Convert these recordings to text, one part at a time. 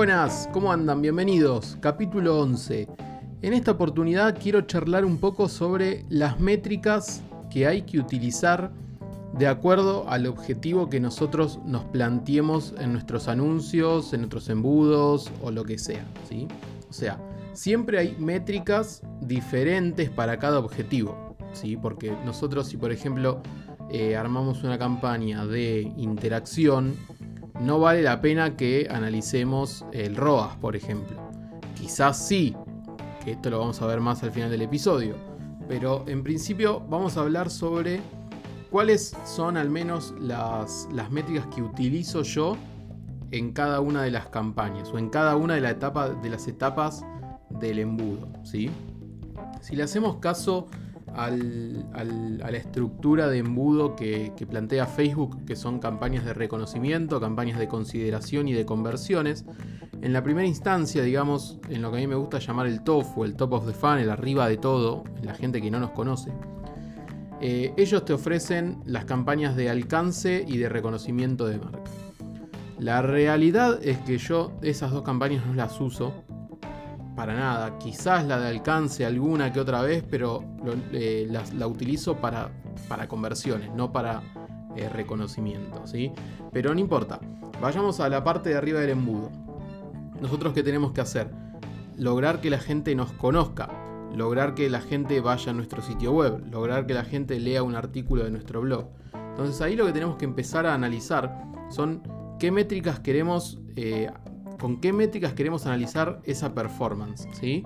Buenas, ¿cómo andan? Bienvenidos. Capítulo 11. En esta oportunidad quiero charlar un poco sobre las métricas que hay que utilizar de acuerdo al objetivo que nosotros nos planteemos en nuestros anuncios, en nuestros embudos o lo que sea. ¿sí? O sea, siempre hay métricas diferentes para cada objetivo. ¿sí? Porque nosotros si por ejemplo eh, armamos una campaña de interacción, no vale la pena que analicemos el ROAS, por ejemplo. Quizás sí, que esto lo vamos a ver más al final del episodio. Pero en principio vamos a hablar sobre cuáles son al menos las, métricas que utilizo yo en cada una de las campañas o en cada una de, la etapa, de las etapas del embudo. ¿sí? Si le hacemos caso a la estructura de embudo que, plantea Facebook, que son campañas de reconocimiento, campañas de consideración y de conversiones. En la primera instancia, digamos, en lo que a mí me gusta llamar el top o el top of the funnel, arriba de todo, la gente que no nos conoce, eh, ellos te ofrecen las campañas de alcance y de reconocimiento de marca. La realidad es que yo esas dos campañas no las uso para nada. Quizás la de alcance alguna que otra vez, pero eh, la, utilizo para, para conversiones, no para eh, reconocimiento. ¿sí? Pero no importa. Vayamos a la parte de arriba del embudo. Nosotros qué tenemos que hacer? Lograr que la gente nos conozca. Lograr que la gente vaya a nuestro sitio web. Lograr que la gente lea un artículo de nuestro blog. Entonces ahí lo que tenemos que empezar a analizar son qué métricas queremos eh, con qué métricas queremos analizar esa performance. ¿sí?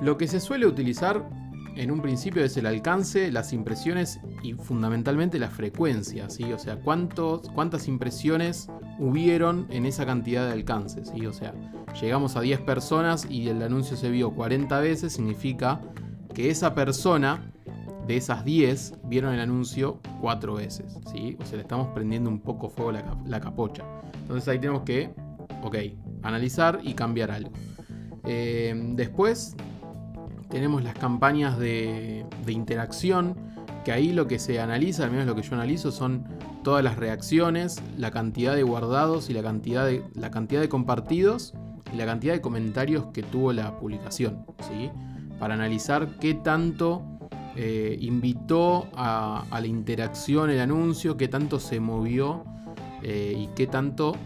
Lo que se suele utilizar en un principio es el alcance, las impresiones y fundamentalmente la frecuencia, ¿sí? O sea, cuántos, cuántas impresiones hubieron en esa cantidad de alcances, ¿sí? O sea, llegamos a 10 personas y el anuncio se vio 40 veces, significa que esa persona de esas 10 vieron el anuncio 4 veces, ¿sí? O sea, le estamos prendiendo un poco fuego la, la capocha. Entonces ahí tenemos que, ok, analizar y cambiar algo. Eh, después tenemos las campañas de, interacción, que ahí lo que se analiza, al menos lo que yo analizo, son todas las reacciones, la cantidad de guardados y la cantidad de, la cantidad de compartidos y la cantidad de comentarios que tuvo la publicación. ¿sí? Para analizar qué tanto eh, invitó a, la interacción el anuncio, qué tanto se movió eh, y qué tanto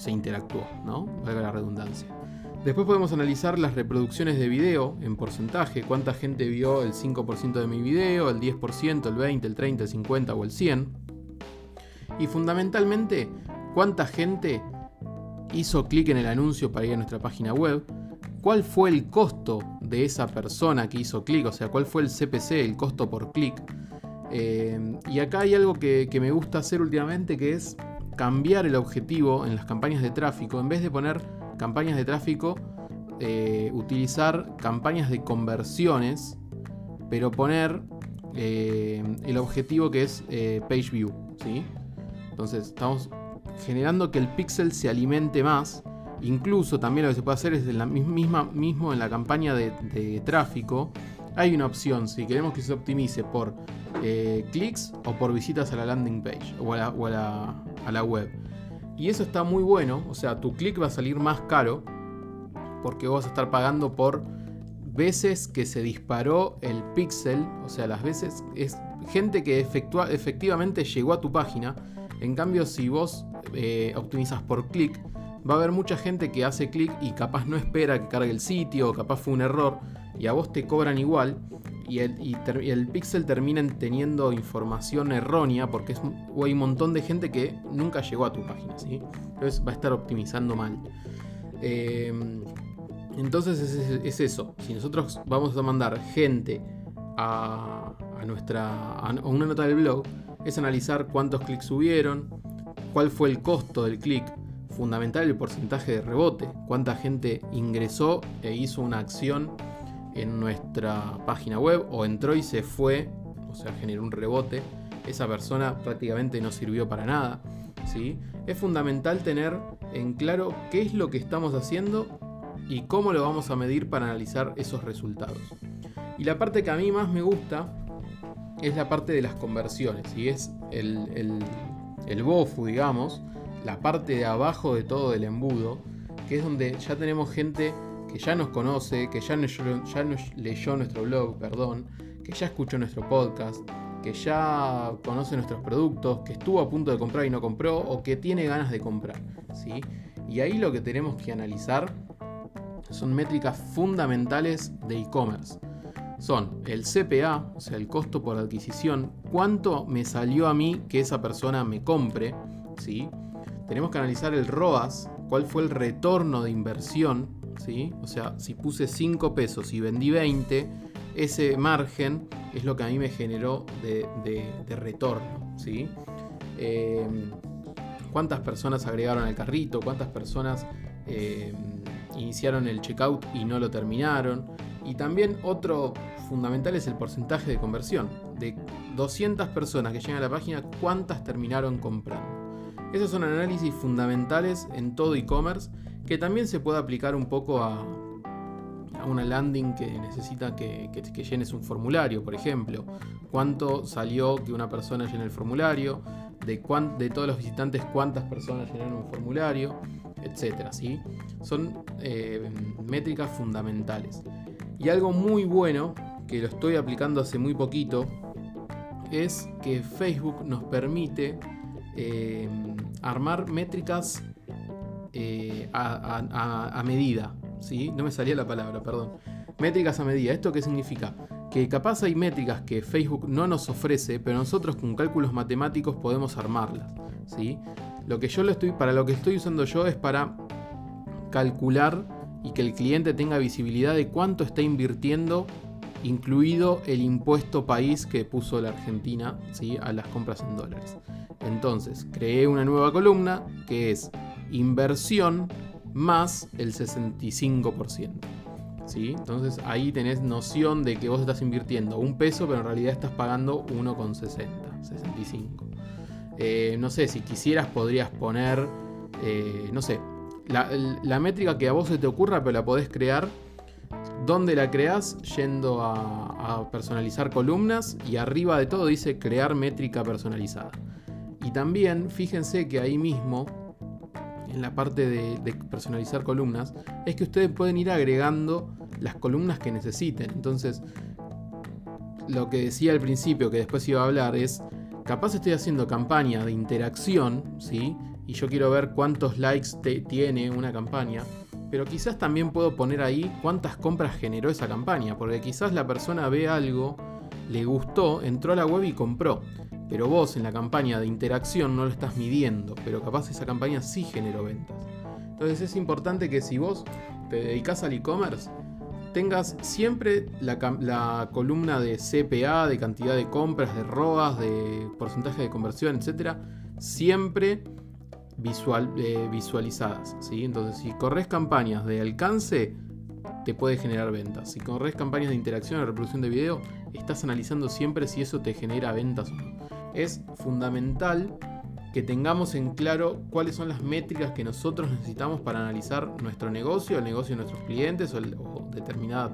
se interactuó, ¿no? Valga la redundancia. Después podemos analizar las reproducciones de video en porcentaje, cuánta gente vio el 5% de mi video, el 10%, el 20%, el 30%, el 50% o el 100%. Y fundamentalmente, cuánta gente hizo clic en el anuncio para ir a nuestra página web, cuál fue el costo de esa persona que hizo clic, o sea, cuál fue el CPC, el costo por clic. Eh, y acá hay algo que me gusta hacer últimamente que es cambiar el objetivo en las campañas de tráfico, en vez de poner campañas de tráfico, eh, utilizar campañas de conversiones, pero poner eh, el objetivo que es eh, page view. ¿sí? Entonces estamos generando que el pixel se alimente más. Incluso también lo que se puede hacer es en la misma, mismo en la campaña de, tráfico. Hay una opción, si queremos que se optimice por clics o por visitas a la landing page o la, a la web. Y eso está muy bueno, o sea, tu clic va a salir más caro porque vos vas a estar pagando por veces que se disparó el pixel, o sea, las veces es gente que efectua, efectivamente llegó a tu página. En cambio, si vos eh, optimizas por clic, va a haber mucha gente que hace clic y capaz no espera que cargue el sitio, capaz fue un error, y a vos te cobran igual y el, pixel termina teniendo información errónea porque es, hay un montón de gente que nunca llegó a tu página, ¿sí? Entonces va a estar optimizando mal. Em, entonces es, eso. Si nosotros vamos a mandar gente a, nuestra a una nota del blog, es analizar cuántos clics hubieron, cuál fue el costo del clic, fundamental el porcentaje de rebote, cuánta gente ingresó e hizo una acción en nuestra página web o entró y se fue, o sea, generó un rebote, esa persona prácticamente no sirvió para nada. ¿sí? Es fundamental tener en claro qué es lo que estamos haciendo y cómo lo vamos a medir para analizar esos resultados. Y la parte que a mí más me gusta es la parte de las conversiones, y es el, el, el BOFU, digamos, la parte de abajo de todo el embudo, que es donde ya tenemos gente que ya nos conoce, que ya, ya nos leyó nuestro blog, perdón, que ya escuchó nuestro podcast, que ya conoce nuestros productos, que estuvo a punto de comprar y no compró, o que tiene ganas de comprar. ¿sí? Y ahí lo que tenemos que analizar son métricas fundamentales de e-commerce. Son el CPA, o sea, el costo por adquisición, cuánto me salió a mí que esa persona me compre, ¿sí? Tenemos que analizar el ROAS, cuál fue el retorno de inversión, O sea, si puse 5 pesos y vendí 20, ese margen es lo que a mí me generó de, retorno. Em, ¿Cuántas personas agregaron al carrito? ¿Cuántas personas em, iniciaron el checkout y no lo terminaron? Y también otro fundamental es el porcentaje de conversión. De 200 personas que llegan a la página, ¿cuántas terminaron comprando? Esos son análisis fundamentales en todo e-commerce que también se puede aplicar un poco a, una landing que necesita que, llenes un formulario, por ejemplo. ¿Cuánto salió que una persona llene el formulario? De, de todos los visitantes, cuántas personas llenaron un formulario, etcétera, ¿sí? Son eh, métricas fundamentales. Y algo muy bueno, que lo estoy aplicando hace muy poquito, es que Facebook nos permite eh, armar métricas eh, a, medida. ¿sí? No me salía la palabra, perdón. Métricas a medida. ¿Esto qué significa? Que capaz hay métricas que Facebook no nos ofrece, pero nosotros con cálculos matemáticos podemos armarlas. ¿sí? Lo que yo lo estoy, para lo que estoy usando yo es para calcular y que el cliente tenga visibilidad de cuánto está invirtiendo, incluido el impuesto país que puso la Argentina ¿sí? a las compras en dólares. Entonces, creé una nueva columna que es inversión más el 65%. ¿sí? Entonces ahí tenés noción de que vos estás invirtiendo un peso, pero en realidad estás pagando 1,60, 65. Eh, no sé, si quisieras podrías poner, eh, no sé, la, métrica que a vos se te ocurra, pero la podés crear. ¿Dónde la creás? Yendo a, personalizar columnas y arriba de todo dice crear métrica personalizada. Y también fíjense que ahí mismo, en la parte de, personalizar columnas, es que ustedes pueden ir agregando las columnas que necesiten. Entonces, lo que decía al principio, que después iba a hablar, es, capaz estoy haciendo campaña de interacción, ¿sí? y yo quiero ver cuántos likes tiene una campaña, pero quizás también puedo poner ahí cuántas compras generó esa campaña, porque quizás la persona ve algo, le gustó, entró a la web y compró, pero vos en la campaña de interacción no lo estás midiendo, pero capaz esa campaña sí generó ventas. Entonces es importante que si vos te dedicas al e-commerce, tengas siempre la, columna de CPA, de cantidad de compras, de ROAS, de porcentaje de conversión, etcétera, siempre eh, visualizadas. ¿sí? Entonces, si corres campañas de alcance, te puede generar ventas. Si corres campañas de interacción o reproducción de video, estás analizando siempre si eso te genera ventas o no. Es fundamental que tengamos en claro cuáles son las métricas que nosotros necesitamos para analizar nuestro negocio, el negocio de nuestros clientes o, determinada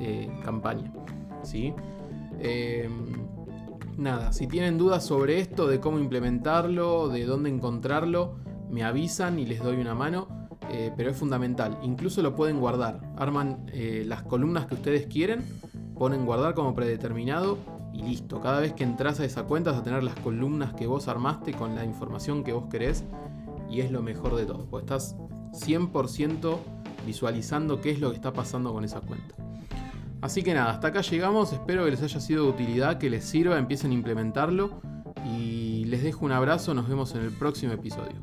eh, campaña. ¿sí? Em, nada, si tienen dudas sobre esto, de cómo implementarlo, de dónde encontrarlo, me avisan y les doy una mano. Eh, pero es fundamental. Incluso lo pueden guardar. Arman eh, las columnas que ustedes quieren, ponen guardar como predeterminado listo. Cada vez que entras a esa cuenta vas a tener las columnas que vos armaste con la información que vos querés y es lo mejor de todo. Porque estás 100% visualizando qué es lo que está pasando con esa cuenta. Así que nada, hasta acá llegamos, espero que les haya sido de utilidad, que les sirva, empiecen a implementarlo y les dejo un abrazo, nos vemos en el próximo episodio.